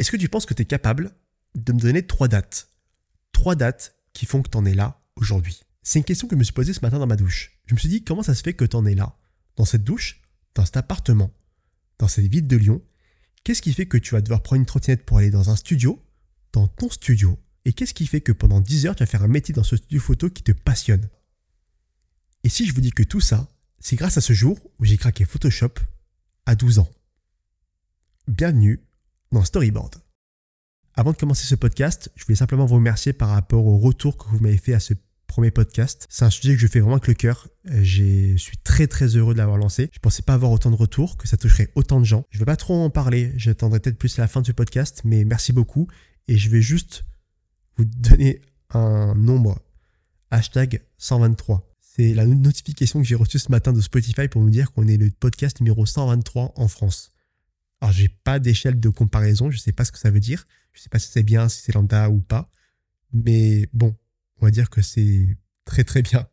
Est-ce que tu penses que tu es capable de me donner trois dates? Trois dates qui font que tu en es là aujourd'hui. C'est une question que je me suis posée ce matin dans ma douche. Je me suis dit comment ça se fait que tu en es là? Dans cette douche? Dans cet appartement? Dans cette ville de Lyon? Qu'est-ce qui fait que tu vas devoir prendre une trottinette pour aller dans un studio? Dans ton studio. Et qu'est-ce qui fait que pendant 10 heures tu vas faire un métier dans ce studio photo qui te passionne? Et si je vous dis que tout ça, c'est grâce à ce jour où j'ai craqué Photoshop à 12 ans. Bienvenue dans Storyboard. Avant de commencer ce podcast, je voulais simplement vous remercier par rapport au retour que vous m'avez fait à ce premier podcast. C'est un sujet que je fais vraiment avec le cœur. Je suis très très heureux de l'avoir lancé. Je pensais pas avoir autant de retours, que ça toucherait autant de gens. Je ne vais pas trop en parler, j'attendrai peut-être plus à la fin de ce podcast, mais merci beaucoup. Et je vais juste vous donner un nombre. Hashtag 123. C'est la notification que j'ai reçue ce matin de Spotify pour me dire qu'on est le podcast numéro 123 en France. Alors, j'ai pas d'échelle de comparaison, je sais pas ce que ça veut dire. Je sais pas si c'est bien, si c'est lambda ou pas. Mais bon, on va dire que c'est très très bien.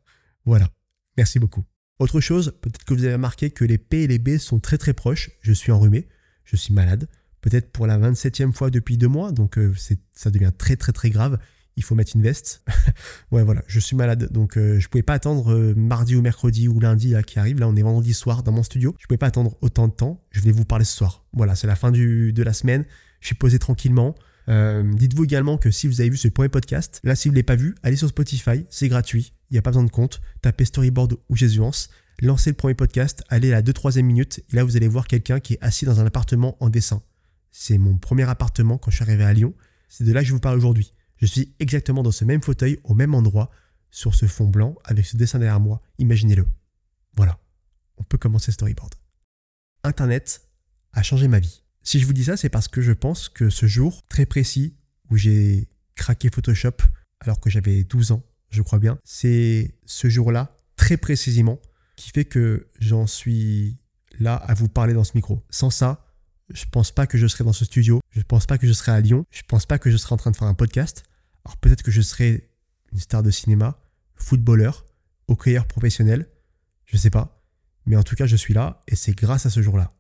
Voilà. Merci beaucoup. Autre chose, peut-être que vous avez remarqué que les P et les B sont très très proches. Je suis enrhumé, je suis malade. Peut-être pour la 27e fois depuis deux mois, donc euh, ça devient très très très grave il faut mettre une veste. ouais, voilà, je suis malade, donc euh, je pouvais pas attendre euh, mardi ou mercredi ou lundi qui arrive. Là, on est vendredi soir dans mon studio. Je pouvais pas attendre autant de temps. Je vais vous parler ce soir. Voilà, c'est la fin de la semaine. Je suis posé tranquillement. Euh, dites-vous également que si vous avez vu ce premier podcast, là, si vous ne l'avez pas vu, allez sur Spotify, c'est gratuit. Il n'y a pas besoin de compte. Tapez Storyboard ou Jésuance. Lancez le premier podcast, allez à la 2-3e minute. Et là, vous allez voir quelqu'un qui est assis dans un appartement en dessin. C'est mon premier appartement quand je suis arrivé à Lyon. C'est de là que je vous parle aujourd'hui. Je suis exactement dans ce même fauteuil, au même endroit, sur ce fond blanc, avec ce dessin derrière moi. Imaginez-le. Voilà. On peut commencer storyboard. Internet a changé ma vie. Si je vous dis ça, c'est parce que je pense que ce jour très précis où j'ai craqué Photoshop alors que j'avais 12 ans, je crois bien, c'est ce jour-là, très précisément, qui fait que j'en suis là à vous parler dans ce micro. Sans ça, je pense pas que je serais dans ce studio. Je pense pas que je serais à Lyon. Je pense pas que je serais en train de faire un podcast. Alors peut-être que je serais une star de cinéma, footballeur, hockeyeur professionnel. Je sais pas. Mais en tout cas, je suis là et c'est grâce à ce jour-là.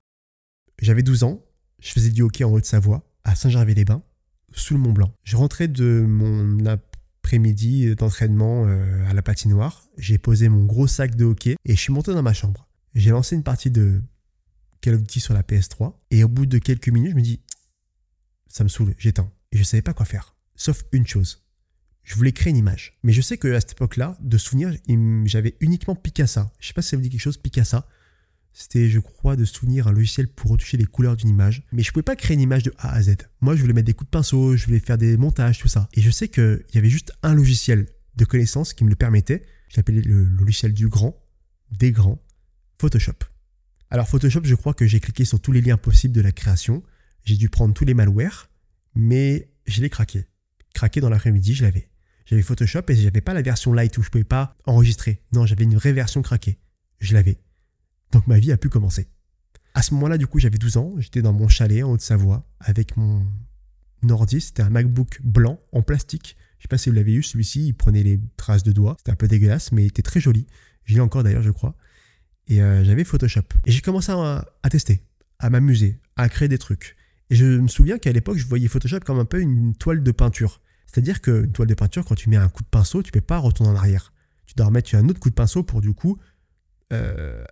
J'avais 12 ans. Je faisais du hockey en Haute-Savoie, à Saint-Gervais-les-Bains, sous le Mont Blanc. Je rentrais de mon après-midi d'entraînement euh, à la patinoire. J'ai posé mon gros sac de hockey et je suis monté dans ma chambre. J'ai lancé une partie de Call of Duty sur la PS3. Et au bout de quelques minutes, je me dis, ça me saoule, j'éteins. Et je ne savais pas quoi faire. Sauf une chose. Je voulais créer une image. Mais je sais qu'à cette époque-là, de souvenir, j'avais uniquement Picasa. Je sais pas si ça vous dit quelque chose, Picasa. C'était, je crois, de souvenir un logiciel pour retoucher les couleurs d'une image. Mais je ne pouvais pas créer une image de A à Z. Moi, je voulais mettre des coups de pinceau, je voulais faire des montages, tout ça. Et je sais qu'il y avait juste un logiciel de connaissance qui me le permettait. Je l'appelais le logiciel du grand, des grands, Photoshop. Alors Photoshop, je crois que j'ai cliqué sur tous les liens possibles de la création. J'ai dû prendre tous les malwares, mais je l'ai craqué. Craqué dans l'après-midi, je l'avais. J'avais Photoshop et j'avais pas la version light où je pouvais pas enregistrer. Non, j'avais une vraie version craquée. Je l'avais. Donc ma vie a pu commencer. À ce moment-là, du coup, j'avais 12 ans. J'étais dans mon chalet en Haute-Savoie avec mon ordi. C'était un MacBook blanc en plastique. Je sais pas si vous l'avez eu, celui-ci, il prenait les traces de doigts. C'était un peu dégueulasse, mais il était très joli. Je l'ai encore d'ailleurs, je crois. Et euh, j'avais Photoshop. Et j'ai commencé à, tester, à m'amuser, à créer des trucs. Et je me souviens qu'à l'époque, je voyais Photoshop comme un peu une toile de peinture. C'est-à-dire qu'une toile de peinture, quand tu mets un coup de pinceau, tu ne peux pas retourner en arrière. Tu dois remettre un autre coup de pinceau pour du coup euh,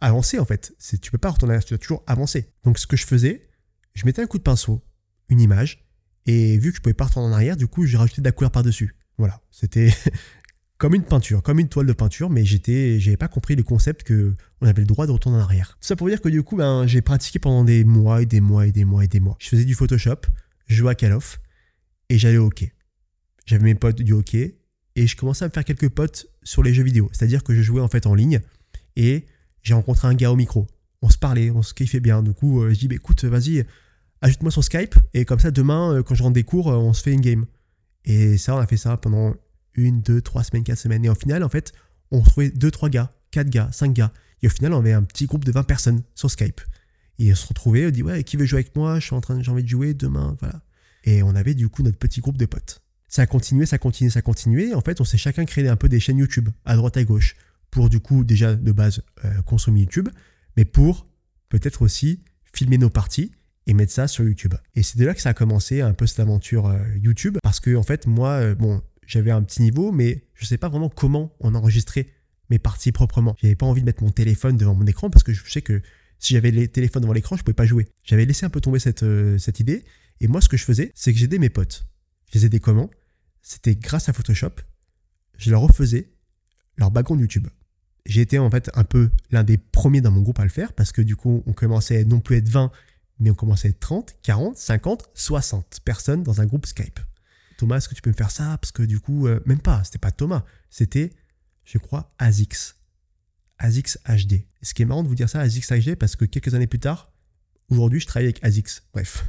avancer en fait. Tu ne peux pas retourner en arrière, tu dois toujours avancer. Donc ce que je faisais, je mettais un coup de pinceau, une image, et vu que je ne pouvais pas retourner en arrière, du coup, j'ai rajouté de la couleur par-dessus. Voilà, c'était comme une peinture, comme une toile de peinture, mais j'étais, j'avais pas compris le concept que on avait le droit de retourner en arrière. Ça pour dire que du coup, ben, j'ai pratiqué pendant des mois et des mois et des mois et des mois. Je faisais du Photoshop, je jouais à Call of et j'allais au hockey. J'avais mes potes du hockey et je commençais à me faire quelques potes sur les jeux vidéo. C'est-à-dire que je jouais en fait en ligne et j'ai rencontré un gars au micro. On se parlait, on se kiffait bien. Du coup, euh, je dis, bah, écoute, vas-y, ajoute-moi sur Skype et comme ça, demain, euh, quand je rentre des cours, euh, on se fait une game. Et ça, on a fait ça pendant une, deux, trois semaines, quatre semaines. Et au final, en fait, on retrouvait deux, trois gars, quatre gars, cinq gars. Et au final, on avait un petit groupe de 20 personnes sur Skype. Et on se retrouvait, on dit ouais, qui veut jouer avec moi? Je suis en train, j'ai envie de jouer demain, voilà. Et on avait du coup notre petit groupe de potes. Ça a continué, ça a continué, ça a continué. En fait, on s'est chacun créé un peu des chaînes YouTube à droite à gauche pour du coup déjà de base euh, consommer YouTube, mais pour peut-être aussi filmer nos parties et mettre ça sur YouTube. Et c'est de là que ça a commencé un peu cette aventure euh, YouTube, parce que en fait, moi, euh, bon, j'avais un petit niveau, mais je sais pas vraiment comment on enregistrait mes parties proprement. J'avais pas envie de mettre mon téléphone devant mon écran parce que je sais que si j'avais les téléphones devant l'écran, je pouvais pas jouer. J'avais laissé un peu tomber cette, euh, cette idée. Et moi, ce que je faisais, c'est que j'aidais mes potes. Je les aidais comment? C'était grâce à Photoshop. Je leur refaisais leur background YouTube. J'ai été en fait un peu l'un des premiers dans mon groupe à le faire parce que du coup, on commençait non plus à être 20, mais on commençait à être 30, 40, 50, 60 personnes dans un groupe Skype. Thomas, est-ce que tu peux me faire ça? Parce que du coup, euh, même pas, c'était pas Thomas, c'était, je crois, Azix. Azix HD. ce qui est marrant de vous dire ça, Azix HD, parce que quelques années plus tard, aujourd'hui, je travaille avec Azix. Bref,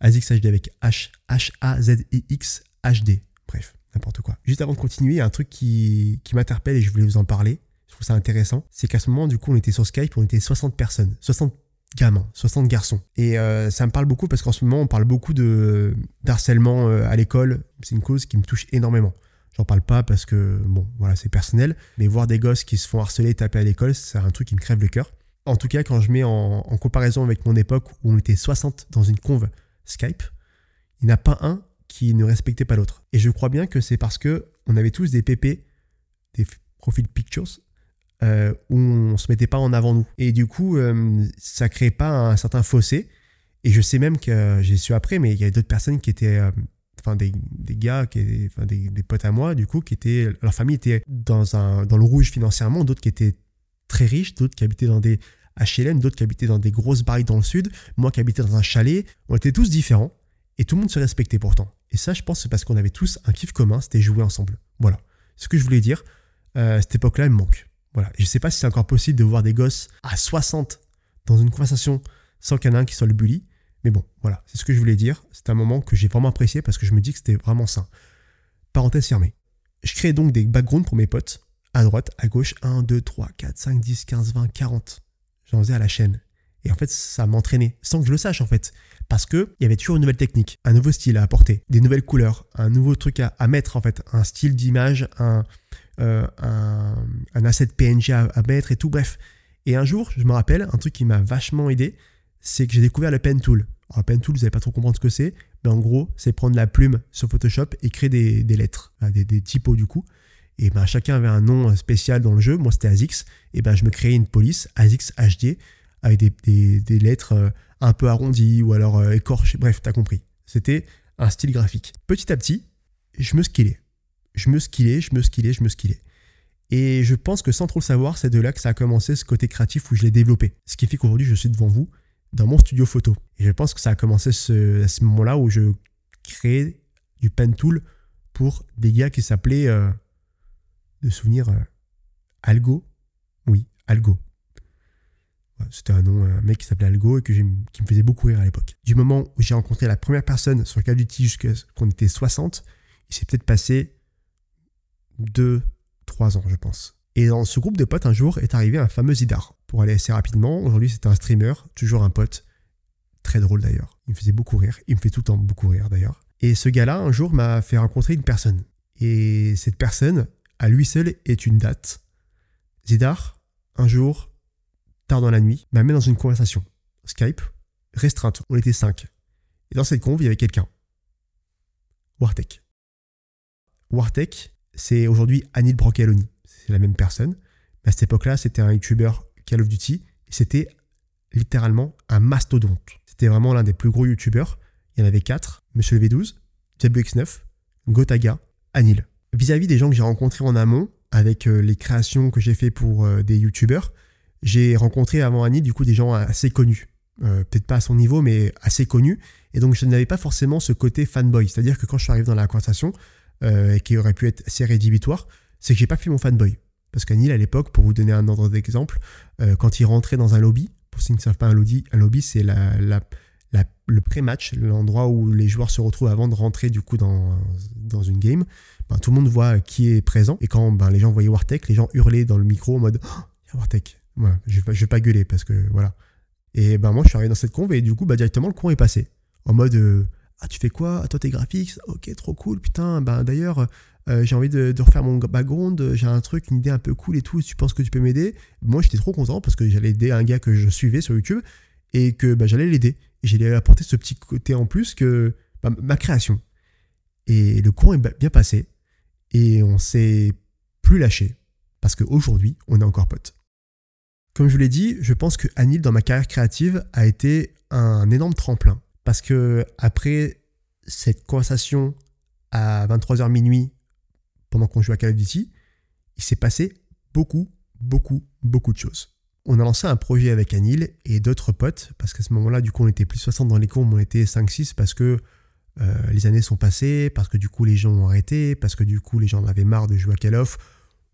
Azix HD avec H, H-A-Z-I-X HD. Bref, n'importe quoi. Juste avant de continuer, il y a un truc qui, qui m'interpelle et je voulais vous en parler. Je trouve ça intéressant. C'est qu'à ce moment, du coup, on était sur Skype, on était 60 personnes. 60 gamins, 60 garçons. Et euh, ça me parle beaucoup parce qu'en ce moment, on parle beaucoup de d'harcèlement euh, à l'école. C'est une cause qui me touche énormément. J'en parle pas parce que, bon, voilà, c'est personnel. Mais voir des gosses qui se font harceler, taper à l'école, c'est un truc qui me crève le cœur. En tout cas, quand je mets en, comparaison avec mon époque où on était 60 dans une conve Skype, il n'y a pas un qui ne respectait pas l'autre. Et je crois bien que c'est parce que on avait tous des PP, des profil pictures, euh, où on se mettait pas en avant nous. Et du coup, euh, ça créait pas un certain fossé. Et je sais même que j'ai su après, mais il y avait d'autres personnes qui étaient, euh, enfin des, des, gars, qui des, des, potes à moi, du coup, qui étaient, leur famille était dans, un, dans le rouge financièrement, d'autres qui étaient très riches, d'autres qui habitaient dans des HLM, d'autres qui habitaient dans des grosses baraques dans le sud, moi qui habitais dans un chalet. On était tous différents et tout le monde se respectait pourtant. Et ça, je pense, c'est parce qu'on avait tous un kiff commun, c'était jouer ensemble. Voilà. Ce que je voulais dire, cette époque-là, elle me manque. Voilà. je ne sais pas si c'est encore possible de voir des gosses à 60 dans une conversation sans qu'il y en ait un qui soit le bully. Mais bon, voilà, c'est ce que je voulais dire. C'est un moment que j'ai vraiment apprécié parce que je me dis que c'était vraiment sain. Parenthèse fermée. Je crée donc des backgrounds pour mes potes, à droite, à gauche, 1, 2, 3, 4, 5, 10, 15, 20, 40. J'en faisais à la chaîne. Et en fait, ça m'entraînait, sans que je le sache en fait. Parce qu'il y avait toujours une nouvelle technique, un nouveau style à apporter, des nouvelles couleurs, un nouveau truc à, mettre en fait, un style d'image, un, euh, un, asset PNG à, mettre et tout, bref. Et un jour, je me rappelle, un truc qui m'a vachement aidé, c'est que j'ai découvert le pen tool. Alors, pen tool, vous n'allez pas trop comprendre ce que c'est, mais en gros, c'est prendre la plume sur Photoshop et créer des, lettres, des, des, typos du coup. Et ben, chacun avait un nom spécial dans le jeu. Moi, c'était ASICS. Et ben, je me créais une police ASICS HD avec des, des lettres euh, un peu arrondies ou alors euh, écorchées. Bref, t'as compris. C'était un style graphique. Petit à petit, je me skillais je me skillais, je me skillais, je me skillais. Et je pense que sans trop le savoir, c'est de là que ça a commencé ce côté créatif où je l'ai développé. Ce qui fait qu'aujourd'hui, je suis devant vous dans mon studio photo. Et je pense que ça a commencé à ce moment-là où je créais du pen tool pour des gars qui s'appelaient, euh, de souvenir, euh, Algo. Oui, Algo. C'était un nom, un mec qui s'appelait Algo et qui me faisait beaucoup rire à l'époque. Du moment où j'ai rencontré la première personne sur Call of Duty jusqu'à qu'on était 60, il s'est peut-être passé 2, 3 ans, je pense. Et dans ce groupe de potes, un jour, est arrivé un fameux Zidar. Pour aller assez rapidement, aujourd'hui, c'est un streamer, toujours un pote. Très drôle d'ailleurs. Il me faisait beaucoup rire. Il me fait tout le temps beaucoup rire d'ailleurs. Et ce gars-là, un jour, m'a fait rencontrer une personne. Et cette personne, à lui seul, est une date. Zidar, un jour, tard dans la nuit, m'a mis dans une conversation. Skype, restreinte. On était cinq. Et dans cette conve, il y avait quelqu'un. Wartek. Wartek, c'est aujourd'hui Anil Brocchialoni. C'est la même personne. À cette époque-là, c'était un YouTuber Call of Duty. C'était littéralement un mastodonte. C'était vraiment l'un des plus gros YouTubers. Il y en avait quatre. Monsieur le V12, JabX9, Gotaga, Anil. Vis-à-vis des gens que j'ai rencontrés en amont, avec euh, les créations que j'ai fait pour euh, des YouTubers, j'ai rencontré avant Anil du coup des gens assez connus. Euh, peut-être pas à son niveau, mais assez connus. Et donc je n'avais pas forcément ce côté fanboy. C'est-à-dire que quand je suis arrivé dans la conversation, euh, et qui aurait pu être assez rédhibitoire, c'est que j'ai pas fait mon fanboy. Parce qu'Anil, à l'époque, pour vous donner un ordre d'exemple, euh, quand il rentrait dans un lobby, pour ceux qui ne savent pas un lobby, un lobby c'est le pré-match, l'endroit où les joueurs se retrouvent avant de rentrer du coup dans, une game. Ben, tout le monde voit qui est présent. Et quand ben, les gens voyaient Wartek, les gens hurlaient dans le micro en mode oh, Wartek. je ne vais, pas gueuler parce que voilà. Et ben moi je suis arrivé dans cette conve et du coup bah, directement le courant est passé. En mode euh, ah, tu fais quoi? Toi, t'es graphique Ok, trop cool. Putain, ben d'ailleurs, euh, j'ai envie de, refaire mon background. J'ai un truc, une idée un peu cool et tout. tu penses que tu peux m'aider? Moi, j'étais trop content parce que j'allais aider un gars que je suivais sur YouTube et que ben, j'allais l'aider. j'ai apporté ce petit côté en plus que bah, ma création. Et le courant est bien passé et on s'est plus lâché parce qu'aujourd'hui, on est encore potes. Comme je vous l'ai dit, je pense que Anil, dans ma carrière créative, a été un énorme tremplin. Parce que après cette conversation à 23h minuit, pendant qu'on jouait à Call of Duty, il s'est passé beaucoup, beaucoup, beaucoup de choses. On a lancé un projet avec Anil et d'autres potes, parce qu'à ce moment-là, du coup, on était plus 60 dans les courbes, on était 5-6 parce que euh, les années sont passées, parce que du coup, les gens ont arrêté, parce que du coup, les gens en avaient marre de jouer à Call of.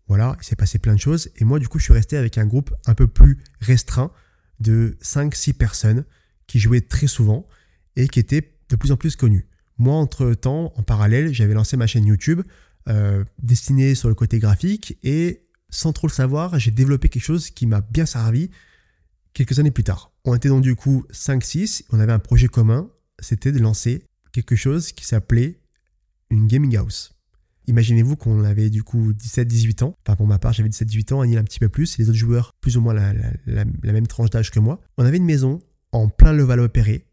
Voilà, il s'est passé plein de choses. Et moi, du coup, je suis resté avec un groupe un peu plus restreint de 5-6 personnes qui jouaient très souvent et qui étaient de plus en plus connus. Moi, entre-temps, en parallèle, j'avais lancé ma chaîne YouTube euh, destinée sur le côté graphique et sans trop le savoir, j'ai développé quelque chose qui m'a bien servi quelques années plus tard. On était donc du coup 5-6, on avait un projet commun, c'était de lancer quelque chose qui s'appelait une gaming house. Imaginez-vous qu'on avait du coup 17-18 ans. Enfin, pour ma part, j'avais 17-18 ans, Anil un petit peu plus, et les autres joueurs plus ou moins la, même tranche d'âge que moi. On avait une maison en plein Levallois-Perret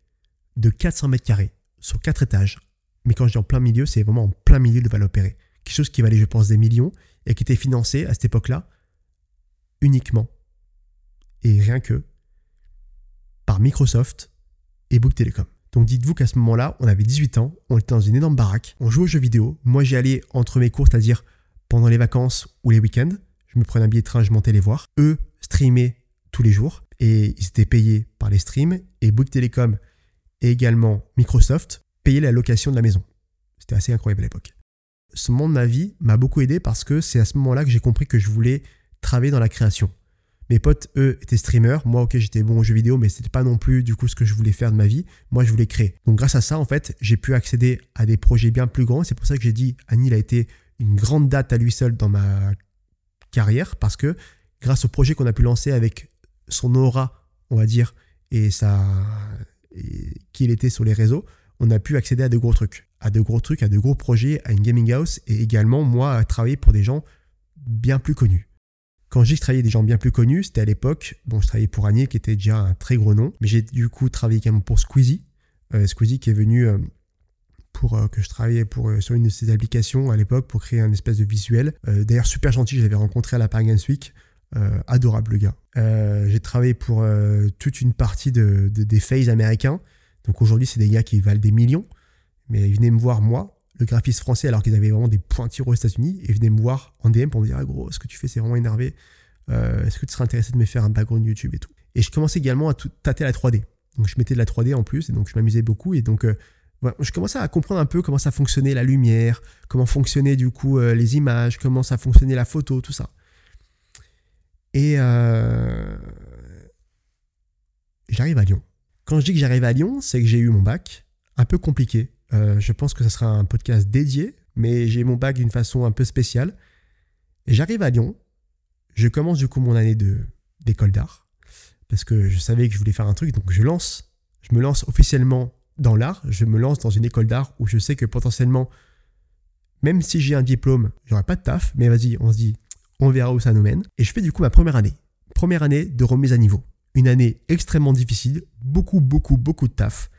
de 400 mètres carrés, sur 4 étages. Mais quand je dis en plein milieu, c'est vraiment en plein milieu de Levallois-Perret. Quelque chose qui valait, je pense, des millions et qui était financé à cette époque-là uniquement et rien que par Microsoft et Bouygues Telecom. Donc dites-vous qu'à ce moment-là, on avait 18 ans, on était dans une énorme baraque, on jouait aux jeux vidéo. Moi, j'y allais entre mes cours, c'est-à-dire pendant les vacances ou les week-ends. Je me prenais un billet de train, je montais les voir. Eux streamaient tous les jours et ils étaient payés par les streams. Et Bouygues Telecom et également Microsoft payaient la location de la maison. C'était assez incroyable à l'époque. Ce moment de ma vie m'a beaucoup aidé parce que c'est à ce moment-là que j'ai compris que je voulais travailler dans la création. Mes potes, eux, étaient streamers. Moi, ok, j'étais bon aux jeux vidéo, mais c'était pas non plus du coup ce que je voulais faire de ma vie. Moi, je voulais créer. Donc, grâce à ça, en fait, j'ai pu accéder à des projets bien plus grands. C'est pour ça que j'ai dit, Anil a été une grande date à lui seul dans ma carrière parce que grâce au projet qu'on a pu lancer avec son aura, on va dire, et sa, qui il était sur les réseaux, on a pu accéder à de gros trucs, à de gros trucs, à de gros projets, à une gaming house et également moi à travailler pour des gens bien plus connus. Quand j'ai travaillé des gens bien plus connus, c'était à l'époque, bon, je travaillais pour Agnier qui était déjà un très gros nom, mais j'ai du coup travaillé également pour Squeezie. Euh, Squeezie qui est venu euh, pour euh, que je travaillais pour, sur une de ses applications à l'époque pour créer un espèce de visuel. D'ailleurs, super gentil, je l'avais rencontré à la Paris Games Week. Adorable le gars. j'ai travaillé pour toute une partie de, des phases américains. Donc aujourd'hui, c'est des gars qui valent des millions. Mais ils venaient me voir, moi, le graphiste français alors qu'ils avaient vraiment des pointures aux États-Unis et venaient me voir en DM pour me dire ah gros ce que tu fais c'est vraiment énervé euh, est-ce que tu serais intéressé de me faire un background YouTube et tout? Et je commençais également à tâter la 3D donc je mettais de la 3D en plus et donc je m'amusais beaucoup et donc euh, je commençais à comprendre un peu comment ça fonctionnait la lumière comment fonctionnaient du coup euh, les images comment ça fonctionnait la photo tout ça et j'arrive à Lyon. Quand je dis que j'arrive à Lyon c'est que j'ai eu mon bac. Un peu compliqué. Euh, je pense que ce sera un podcast dédié, mais j'ai mon bac d'une façon un peu spéciale. J'arrive à Lyon, je commence du coup mon année d'école d'art, parce que je savais que je voulais faire un truc, donc je lance, je me lance officiellement dans l'art, je me lance dans une école d'art où je sais que potentiellement, même si j'ai un diplôme, j'aurai pas de taf, mais vas-y, on se dit, on verra où ça nous mène. Et je fais du coup ma première année, première année de remise à niveau. Une année extrêmement difficile, beaucoup, beaucoup, beaucoup de taf.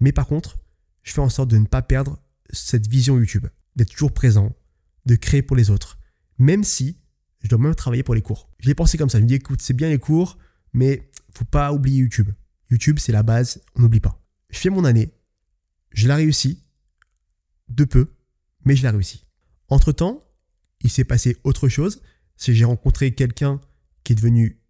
Mais par contre, je fais en sorte de ne pas perdre cette vision YouTube, d'être toujours présent, de créer pour les autres, même si je dois même travailler pour les cours. Je l'ai pensé comme ça, je me dis écoute, c'est bien les cours, mais faut pas oublier YouTube. YouTube, c'est la base, on n'oublie pas. Je fais mon année, je la réussis, de peu, mais je la réussis. Entre-temps, il s'est passé autre chose, c'est j'ai rencontré quelqu'un qui est devenu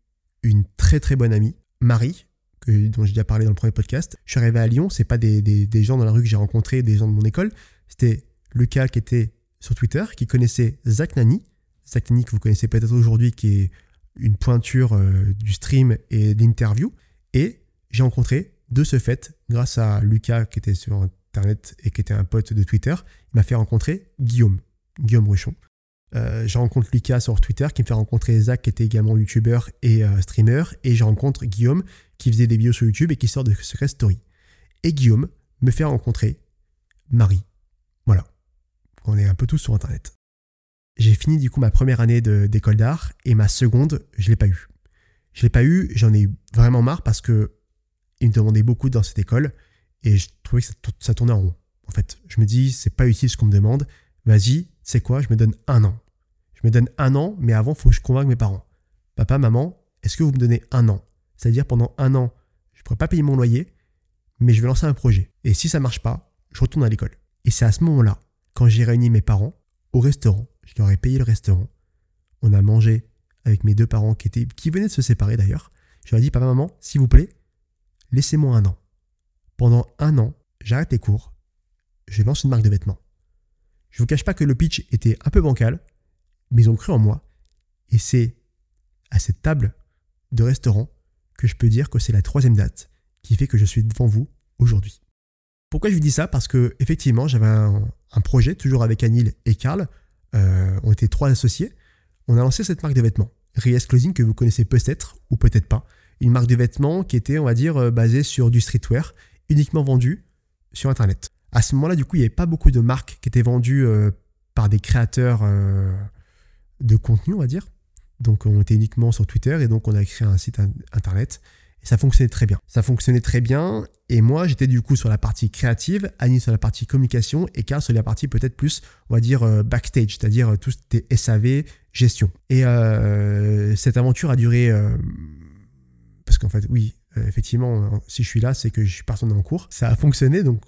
une très très bonne amie, Marie, dont j'ai déjà parlé dans le premier podcast. Je suis arrivé à Lyon, c'est pas des, gens dans la rue que j'ai rencontrés, des gens de mon école. C'était Lucas qui était sur Twitter, qui connaissait Zach Nani. Zach Nani que vous connaissez peut-être aujourd'hui, qui est une pointure euh, du stream et d'interview. Et j'ai rencontré de ce fait, grâce à Lucas qui était sur Internet et qui était un pote de Twitter, il m'a fait rencontrer Guillaume, Guillaume Ruchon. Euh, je rencontre Lucas sur Twitter qui me fait rencontrer Zach qui était également youtubeur et euh, streamer. Et je rencontre Guillaume qui faisait des vidéos sur YouTube et qui sort de Secret Story. Et Guillaume me fait rencontrer Marie. Voilà. On est un peu tous sur Internet. J'ai fini du coup ma première année d'école d'art et ma seconde, je ne l'ai pas eu. Je l'ai pas eu, j'en ai eu vraiment marre parce que il me demandait beaucoup dans cette école et je trouvais que ça, tournait en rond. En fait, je me dis, c'est pas utile ce qu'on me demande. Vas-y, c'est quoi? Je me donne un an. Me donne un an, mais avant, faut que je convainque mes parents. Papa, maman, est-ce que vous me donnez un an? C'est-à-dire pendant un an, je ne pourrais pas payer mon loyer, mais je vais lancer un projet. Et si ça marche pas, je retourne à l'école. Et c'est à ce moment-là, quand j'ai réuni mes parents au restaurant, je leur ai payé le restaurant. On a mangé avec mes deux parents qui, qui venaient de se séparer d'ailleurs. Je leur ai dit, papa, maman, s'il vous plaît, laissez-moi un an. Pendant un an, j'arrête les cours, je lance une marque de vêtements. Je vous cache pas que le pitch était un peu bancal, mais ils ont cru en moi. Et c'est à cette table de restaurant que je peux dire que c'est la troisième date qui fait que je suis devant vous aujourd'hui. Pourquoi je vous dis ça? Parce que effectivement, j'avais un, projet toujours avec Anil et Karl. Euh, on était trois associés. On a lancé cette marque de vêtements, Ries Clothing, que vous connaissez peut-être ou peut-être pas. Une marque de vêtements qui était, on va dire, euh, basée sur du streetwear, uniquement vendue sur Internet. À ce moment-là, du coup, il n'y avait pas beaucoup de marques qui étaient vendues euh, par des créateurs de contenu, on va dire. Donc on était uniquement sur Twitter et donc on a créé un site internet et ça fonctionnait très bien. Ça fonctionnait très bien et moi j'étais du coup sur la partie créative, Annie sur la partie communication et Karl sur la partie peut-être plus on va dire euh, backstage, c'est-à-dire euh, tout ce qui était SAV, gestion. Et euh, cette aventure a duré parce qu'en fait oui effectivement, si je suis là, c'est que je suis parti en cours. Ça a fonctionné, donc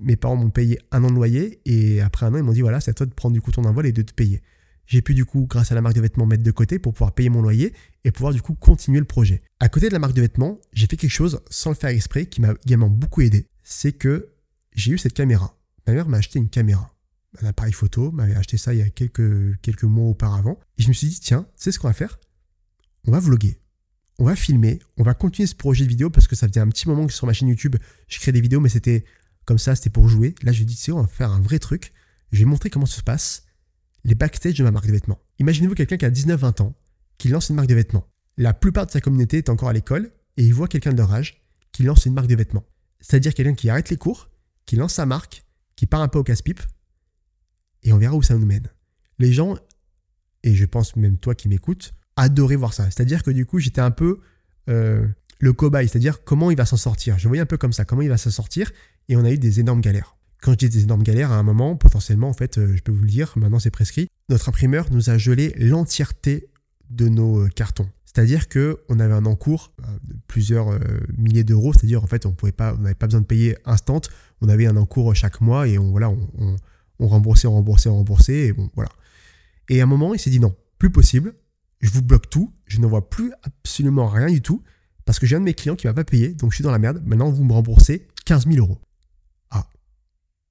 mes parents m'ont payé un an de loyer et après un an, ils m'ont dit voilà, c'est à toi de prendre du coup ton envol et de te payer j'ai pu du coup, grâce à la marque de vêtements, mettre de côté pour pouvoir payer mon loyer et pouvoir du coup continuer le projet. À côté de la marque de vêtements, j'ai fait quelque chose sans le faire exprès qui m'a également beaucoup aidé. C'est que j'ai eu cette caméra. Ma mère m'a acheté une caméra, un appareil photo, m'avait acheté ça il y a quelques, quelques mois auparavant. Et je me suis dit, tiens, sais ce qu'on va faire? On va vloguer. On va filmer, on va continuer ce projet de vidéo parce que ça faisait un petit moment que sur ma chaîne YouTube, je créais des vidéos, mais c'était comme ça, c'était pour jouer. Là, je dit, tu sais, on va faire un vrai truc. Je vais montrer comment ça se passe les backstage de ma marque de vêtements. Imaginez-vous quelqu'un qui a 19-20 ans, qui lance une marque de vêtements. La plupart de sa communauté est encore à l'école et il voit quelqu'un de leur âge qui lance une marque de vêtements. C'est-à-dire quelqu'un qui arrête les cours, qui lance sa marque, qui part un peu au casse-pipe et on verra où ça nous mène. Les gens, et je pense même toi qui m'écoutes, adoraient voir ça. C'est-à-dire que du coup, j'étais un peu euh, le cobaye, c'est-à-dire comment il va s'en sortir. Je voyais un peu comme ça, comment il va s'en sortir et on a eu des énormes galères. Quand je dis des énormes galères, à un moment, potentiellement, en fait, euh, je peux vous le dire, maintenant c'est prescrit, notre imprimeur nous a gelé l'entièreté de nos euh, cartons. C'est-à-dire qu'on avait un encours euh, de plusieurs milliers d'euros, c'est-à-dire en fait on pouvait pas, on n'avait pas besoin de payer instant, on avait un encours chaque mois et on, voilà, on, remboursait, on remboursait, on remboursait, et à un moment, il s'est dit non, plus possible, je vous bloque tout, je ne vois plus absolument rien du tout, parce que j'ai un de mes clients qui ne m'a pas payé, donc je suis dans la merde, maintenant vous me remboursez 15 000 euros.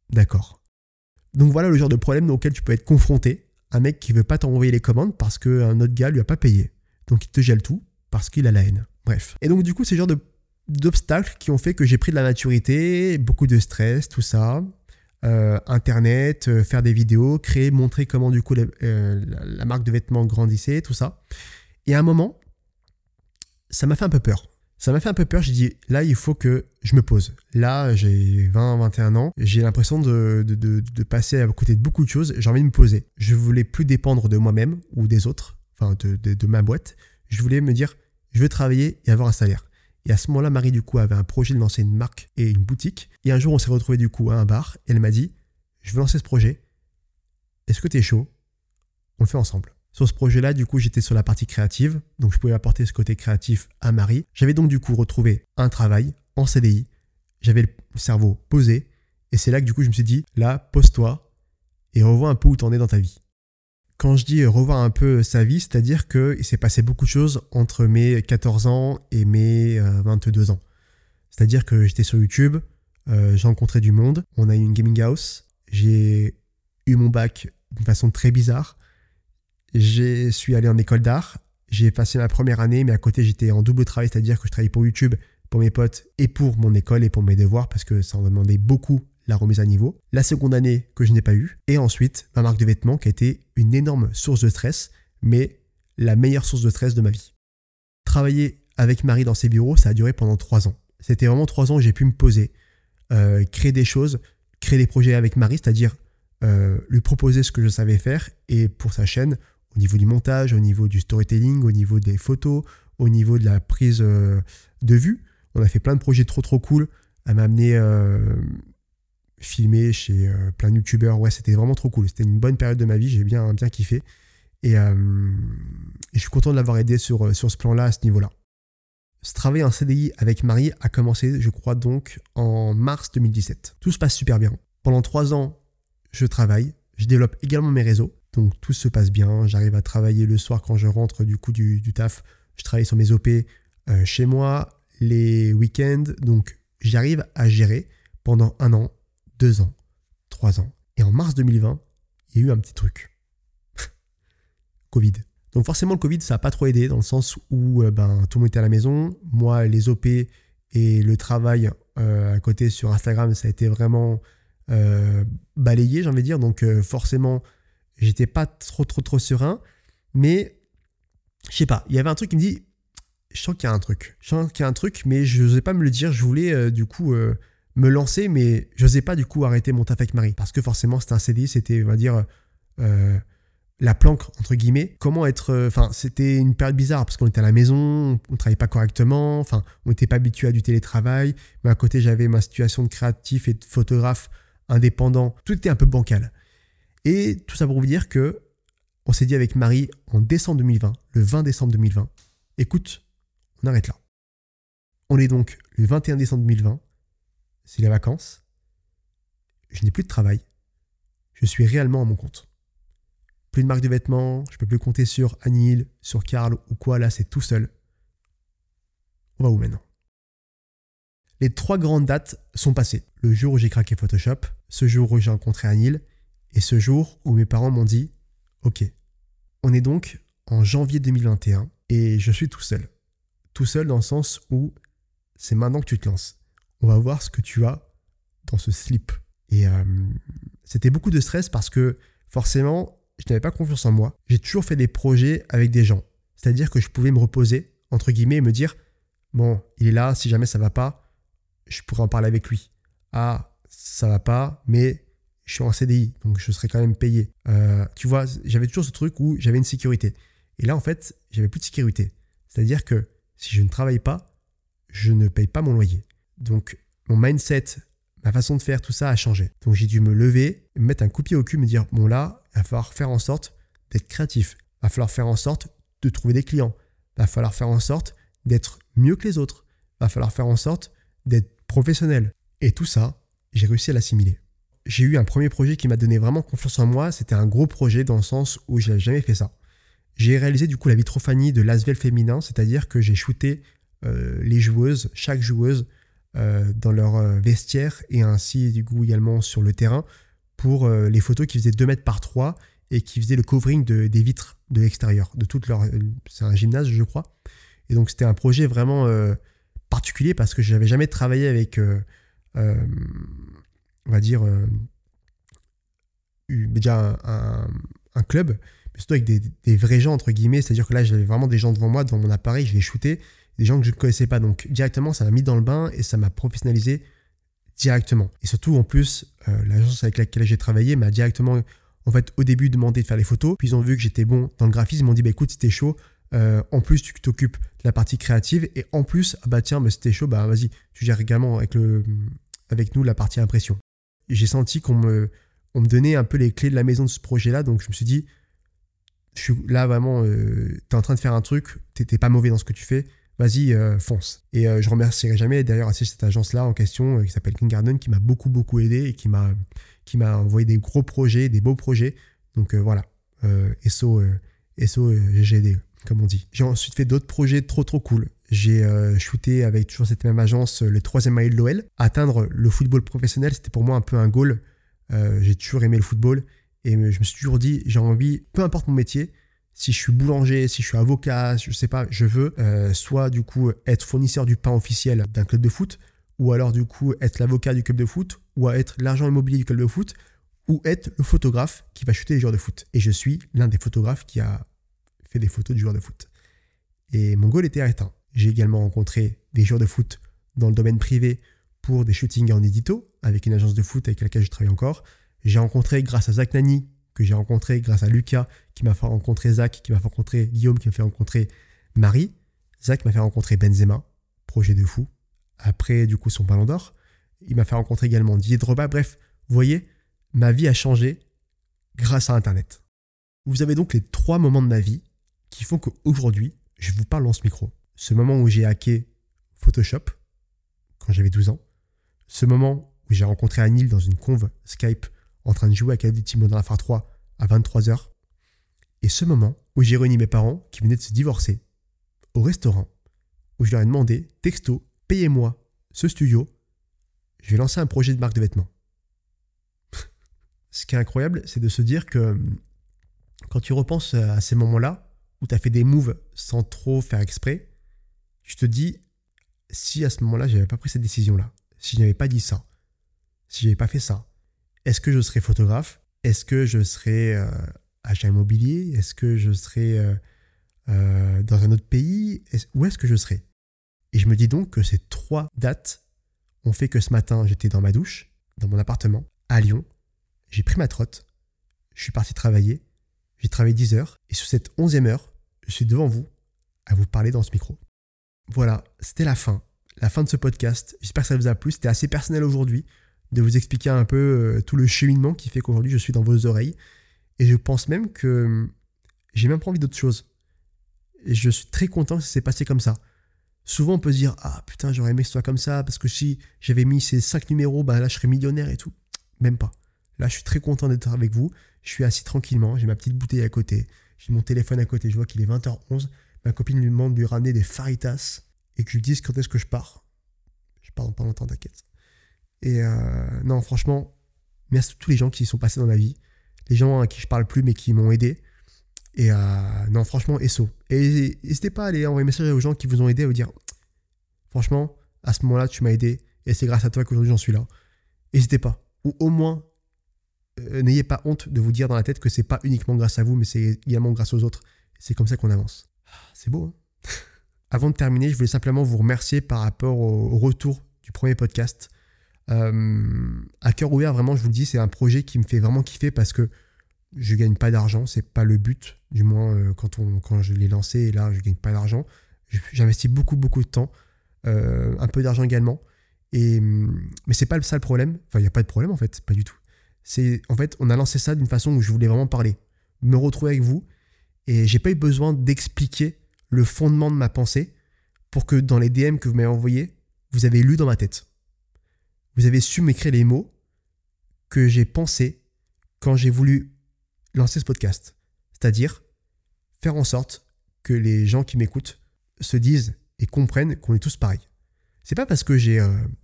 D'accord. Donc voilà le genre de problème auquel tu peux être confronté. Un mec qui veut pas t'envoyer les commandes parce qu'un autre gars lui a pas payé. Donc il te gèle tout parce qu'il a la haine. Bref. Et donc du coup, c'est le genre d'obstacles qui ont fait que j'ai pris de la maturité, beaucoup de stress, tout ça. Euh, internet, euh, faire des vidéos, créer, montrer comment du coup euh, la marque de vêtements grandissait, tout ça. Et à un moment, ça m'a fait un peu peur. Ça m'a fait un peu peur, j'ai dit là il faut que je me pose. Là j'ai 20, 21 ans, j'ai l'impression de, passer à côté de beaucoup de choses, j'ai envie de me poser. Je voulais plus dépendre de moi-même ou des autres, enfin de, ma boîte. Je voulais me dire je veux travailler et avoir un salaire. Et à ce moment-là, Marie du coup avait un projet de lancer une marque et une boutique. Et un jour on s'est retrouvé du coup à un bar elle m'a dit je veux lancer ce projet. Est-ce que tu es chaud? On le fait ensemble. Sur ce projet-là, du coup, j'étais sur la partie créative, donc je pouvais apporter ce côté créatif à Marie. J'avais donc du coup retrouvé un travail en CDI. J'avais le cerveau posé, et c'est là que du coup je me suis dit, là, pose-toi et revois un peu où t'en es dans ta vie. Quand je dis revoir un peu sa vie, c'est-à-dire qu'il s'est passé beaucoup de choses entre mes 14 ans et mes 22 euh, ans. C'est-à-dire que j'étais sur YouTube, euh, j'ai rencontré du monde, on a eu une gaming house, j'ai eu mon bac d'une façon très bizarre. Je suis allé en école d'art. J'ai passé ma première année, mais à côté, j'étais en double travail, c'est-à-dire que je travaillais pour YouTube, pour mes potes et pour mon école et pour mes devoirs, parce que ça en demandait beaucoup la remise à niveau. La seconde année que je n'ai pas eu. Et ensuite, ma marque de vêtements qui a été une énorme source de stress, mais la meilleure source de stress de ma vie. Travailler avec Marie dans ses bureaux, ça a duré pendant trois ans. C'était vraiment trois ans où j'ai pu me poser, euh, créer des choses, créer des projets avec Marie, c'est-à-dire euh, lui proposer ce que je savais faire et pour sa chaîne, au niveau du montage, au niveau du storytelling, au niveau des photos, au niveau de la prise euh, de vue. On a fait plein de projets trop trop cool. Elle m'a amené euh, filmer chez euh, plein de youtubeurs. Ouais, c'était vraiment trop cool. C'était une bonne période de ma vie. J'ai bien, bien kiffé. Et, je suis content de l'avoir aidé sur, sur ce plan-là, à ce niveau-là. Ce travail en CDI avec Marie a commencé, je crois, donc en mars 2017. Tout se passe super bien. Pendant trois ans, je travaille. Je développe également mes réseaux. Donc tout se passe bien. J'arrive à travailler le soir quand je rentre du coup du, taf. Je travaille sur mes OP euh, chez moi les week-ends. Donc j'arrive à gérer pendant un an, deux ans, trois ans. Et en mars 2020, il y a eu un petit truc. Covid. Donc forcément, le Covid, ça n'a pas trop aidé dans le sens où euh, ben, tout le monde était à la maison. Moi, les OP et le travail euh, à côté sur Instagram, ça a été vraiment balayé, j'ai envie de dire. Donc forcément, J'étais pas trop, trop, trop serein. Mais, je sais pas, il y avait un truc qui me dit, je sens qu'il y a un truc. Je sens qu'il y a un truc, mais je n'osais pas me le dire. Je voulais, euh, du coup, euh, me lancer, mais je n'osais pas, du coup, arrêter mon taf avec Marie. Parce que forcément, c'était un CDI, c'était, on va dire, euh, la planque, entre guillemets. Comment être. Enfin, c'était une période bizarre parce qu'on était à la maison, on ne travaillait pas correctement, enfin, on n'était pas habitué à du télétravail. Mais à côté, j'avais ma situation de créatif et de photographe indépendant. Tout était un peu bancal. Et tout ça pour vous dire que on s'est dit avec Marie en décembre 2020, le 20 décembre 2020, écoute, on arrête là. On est donc le 21 décembre 2020, c'est les vacances, je n'ai plus de travail, je suis réellement à mon compte. Plus de marque de vêtements, je peux plus compter sur Anil, sur Karl ou quoi, là c'est tout seul. On va où maintenant? Les trois grandes dates sont passées. Le jour où j'ai craqué Photoshop, ce jour où j'ai rencontré Anil et ce jour où mes parents m'ont dit Ok, on est donc en janvier 2021 et je suis tout seul. Tout seul dans le sens où c'est maintenant que tu te lances. On va voir ce que tu as dans ce slip. Et euh, c'était beaucoup de stress parce que forcément, je n'avais pas confiance en moi. J'ai toujours fait des projets avec des gens. C'est-à-dire que je pouvais me reposer, entre guillemets, et me dire Bon, il est là, si jamais ça va pas, je pourrais en parler avec lui. Ah, ça va pas, mais je suis en CDI, donc je serais quand même payé. Euh, tu vois, j'avais toujours ce truc où j'avais une sécurité. Et là, en fait, j'avais plus de sécurité. C'est-à-dire que si je ne travaille pas, je ne paye pas mon loyer. Donc, mon mindset, ma façon de faire, tout ça a changé. Donc, j'ai dû me lever, me mettre un coup de pied au cul, me dire bon, là, il va falloir faire en sorte d'être créatif. Il va falloir faire en sorte de trouver des clients. Il va falloir faire en sorte d'être mieux que les autres. Il va falloir faire en sorte d'être professionnel. Et tout ça, j'ai réussi à l'assimiler j'ai eu un premier projet qui m'a donné vraiment confiance en moi. C'était un gros projet dans le sens où je n'avais jamais fait ça. J'ai réalisé du coup la vitrophanie de l'Asvel féminin, c'est-à-dire que j'ai shooté euh, les joueuses, chaque joueuse, euh, dans leur euh, vestiaire et ainsi du coup également sur le terrain pour les photos qui faisaient 2 mètres par 3 et qui faisaient le covering des vitres de l'extérieur, de toute leur. C'est un gymnase, je crois. Et donc c'était un projet vraiment particulier parce que je n'avais jamais travaillé avec on va dire, euh, déjà un, club, mais surtout avec des, vrais gens, entre guillemets. C'est-à-dire que là, j'avais vraiment des gens devant moi, dans mon appareil, je les shootais, des gens que je ne connaissais pas. Donc, directement, ça m'a mis dans le bain et ça m'a professionnalisé directement. Et surtout, en plus, euh, l'agence avec laquelle j'ai travaillé m'a directement, en fait, au début, demandé de faire les photos. Puis, ils ont vu que j'étais bon dans le graphisme. Ils m'ont dit, bah, écoute, c'était chaud. Euh, en plus, tu t'occupes de la partie créative. Et en plus, ah bah tiens, mais c'était chaud, bah vas-y, tu gères également avec, le, avec nous la partie impression j'ai senti qu'on me, on me donnait un peu les clés de la maison de ce projet-là. Donc je me suis dit, je suis là vraiment, euh, tu es en train de faire un truc, t'es pas mauvais dans ce que tu fais, vas-y, euh, fonce. Et euh, je remercierai jamais d'ailleurs assez cette agence-là en question qui s'appelle King Garden qui m'a beaucoup, beaucoup aidé et qui m'a, envoyé des gros projets, des beaux projets. Donc voilà, SO, SO GGD, comme on dit. J'ai ensuite fait d'autres projets trop, trop cool. J'ai euh, shooté avec toujours cette même agence le troisième maillot de l'OL. Atteindre le football professionnel, c'était pour moi un peu un goal. Euh, j'ai toujours aimé le football et je me suis toujours dit, j'ai envie, peu importe mon métier, si je suis boulanger, si je suis avocat, je sais pas, je veux euh, soit du coup être fournisseur du pain officiel d'un club de foot, ou alors du coup être l'avocat du club de foot, ou être l'argent immobilier du club de foot, ou être le photographe qui va shooter les joueurs de foot. Et je suis l'un des photographes qui a fait des photos de joueurs de foot. Et mon goal était atteint. J'ai également rencontré des joueurs de foot dans le domaine privé pour des shootings en édito avec une agence de foot avec laquelle je travaille encore. J'ai rencontré grâce à Zach Nani, que j'ai rencontré grâce à Lucas, qui m'a fait rencontrer Zach, qui m'a fait rencontrer Guillaume, qui m'a fait rencontrer Marie. Zach m'a fait rencontrer Benzema, projet de fou. après du coup son ballon d'or. Il m'a fait rencontrer également Didier Drogba. Bref, vous voyez, ma vie a changé grâce à Internet. Vous avez donc les trois moments de ma vie qui font qu'aujourd'hui, je vous parle dans ce micro. Ce moment où j'ai hacké Photoshop, quand j'avais 12 ans. Ce moment où j'ai rencontré Anil dans une conve Skype en train de jouer à Call of Duty Modern Warfare 3 à 23h. Et ce moment où j'ai réuni mes parents qui venaient de se divorcer au restaurant où je leur ai demandé, texto, payez-moi ce studio, je vais lancer un projet de marque de vêtements. Ce qui est incroyable, c'est de se dire que quand tu repenses à ces moments-là, où tu as fait des moves sans trop faire exprès, je te dis, si à ce moment-là, j'avais pas pris cette décision-là, si je n'avais pas dit ça, si j'avais pas fait ça, est-ce que je serais photographe? Est-ce que je serais euh, agent immobilier? Est-ce que je serais euh, euh, dans un autre pays? Où est-ce que je serais? Et je me dis donc que ces trois dates ont fait que ce matin, j'étais dans ma douche, dans mon appartement, à Lyon, j'ai pris ma trotte, je suis parti travailler, j'ai travaillé 10 heures, et sur cette onzième heure, je suis devant vous à vous parler dans ce micro. Voilà, c'était la fin, la fin de ce podcast. J'espère que ça vous a plu. C'était assez personnel aujourd'hui de vous expliquer un peu euh, tout le cheminement qui fait qu'aujourd'hui je suis dans vos oreilles. Et je pense même que hum, j'ai même pas envie d'autre chose. Et je suis très content que ça s'est passé comme ça. Souvent on peut se dire Ah putain, j'aurais aimé que ce soit comme ça parce que si j'avais mis ces cinq numéros, bah là je serais millionnaire et tout. Même pas. Là je suis très content d'être avec vous. Je suis assis tranquillement, j'ai ma petite bouteille à côté, j'ai mon téléphone à côté, je vois qu'il est 20h11. Ma copine lui demande de lui ramener des faritas et que je lui dise quand est-ce que je pars. Je pars dans pas longtemps, t'inquiète. Et euh, non, franchement, merci à tous les gens qui sont passés dans ma vie, les gens à qui je parle plus mais qui m'ont aidé. Et euh, non, franchement, ESSO. Et n'hésitez pas à aller envoyer un message aux gens qui vous ont aidé, à vous dire franchement, à ce moment-là, tu m'as aidé et c'est grâce à toi qu'aujourd'hui j'en suis là. N'hésitez pas. Ou au moins, euh, n'ayez pas honte de vous dire dans la tête que c'est pas uniquement grâce à vous, mais c'est également grâce aux autres. C'est comme ça qu'on avance. C'est beau, hein Avant de terminer, je voulais simplement vous remercier par rapport au, retour du premier podcast. Euh, à cœur ouvert, vraiment, je vous le dis, c'est un projet qui me fait vraiment kiffer parce que je gagne pas d'argent, c'est pas le but, du moins euh, quand, je l'ai lancé, et là, je gagne pas d'argent. J'investis beaucoup, beaucoup de temps, euh, un peu d'argent également. Et, mais c'est pas ça le problème. Enfin, il n'y a pas de problème en fait, pas du tout. C'est en fait, on a lancé ça d'une façon où je voulais vraiment parler, me retrouver avec vous, et j'ai pas eu besoin d'expliquer le fondement de ma pensée pour que dans les DM que vous m'avez envoyés, vous avez lu dans ma tête. Vous avez su m'écrire les mots que j'ai pensé quand j'ai voulu lancer ce podcast. C'est-à-dire faire en sorte que les gens qui m'écoutent se disent et comprennent qu'on est tous pareils. C'est pas parce que j'ai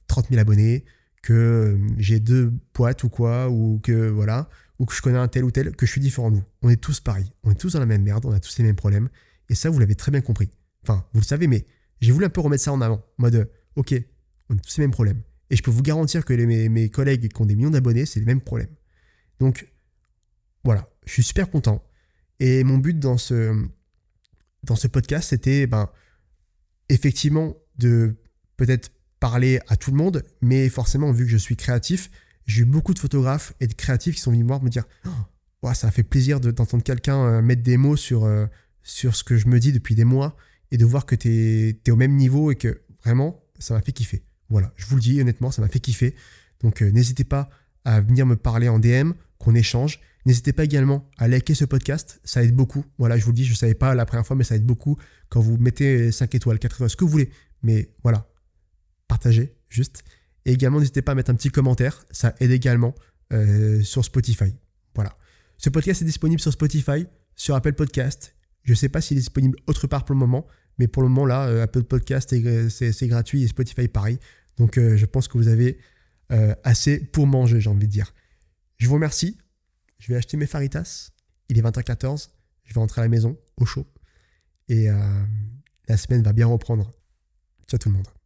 30 euh, 000 abonnés, que euh, j'ai deux boîtes ou quoi, ou que voilà, ou que je connais un tel ou tel, que je suis différent de vous. On est tous pareils. On est tous dans la même merde, on a tous les mêmes problèmes. Et ça, vous l'avez très bien compris. Enfin, vous le savez, mais j'ai voulu un peu remettre ça en avant. En mode, ok, on a tous les mêmes problèmes. Et je peux vous garantir que mes, mes collègues qui ont des millions d'abonnés, c'est les mêmes problèmes. Donc, voilà, je suis super content. Et mon but dans ce, dans ce podcast, c'était ben, effectivement de peut-être parler à tout le monde, mais forcément, vu que je suis créatif, j'ai eu beaucoup de photographes et de créatifs qui sont venus me voir me dire oh, ça a fait plaisir d'entendre quelqu'un euh, mettre des mots sur, euh, sur ce que je me dis depuis des mois et de voir que tu es, au même niveau et que vraiment, ça m'a fait kiffer. Voilà, je vous le dis honnêtement, ça m'a fait kiffer. Donc euh, n'hésitez pas à venir me parler en DM, qu'on échange. N'hésitez pas également à liker ce podcast, ça aide beaucoup. Voilà, je vous le dis, je ne savais pas la première fois, mais ça aide beaucoup quand vous mettez 5 étoiles, 4 étoiles, ce que vous voulez. Mais voilà, partagez juste. Et également, n'hésitez pas à mettre un petit commentaire, ça aide également euh, sur Spotify. Voilà. Ce podcast est disponible sur Spotify, sur Apple Podcast. Je ne sais pas s'il est disponible autre part pour le moment, mais pour le moment, là, euh, Apple Podcast, c'est gratuit et Spotify, pareil. Donc, euh, je pense que vous avez assez pour manger, j'ai envie de dire. Je vous remercie. Je vais acheter mes faritas. Il est 20h14. Je vais rentrer à la maison, au chaud. Et la semaine va bien reprendre. Ciao tout le monde.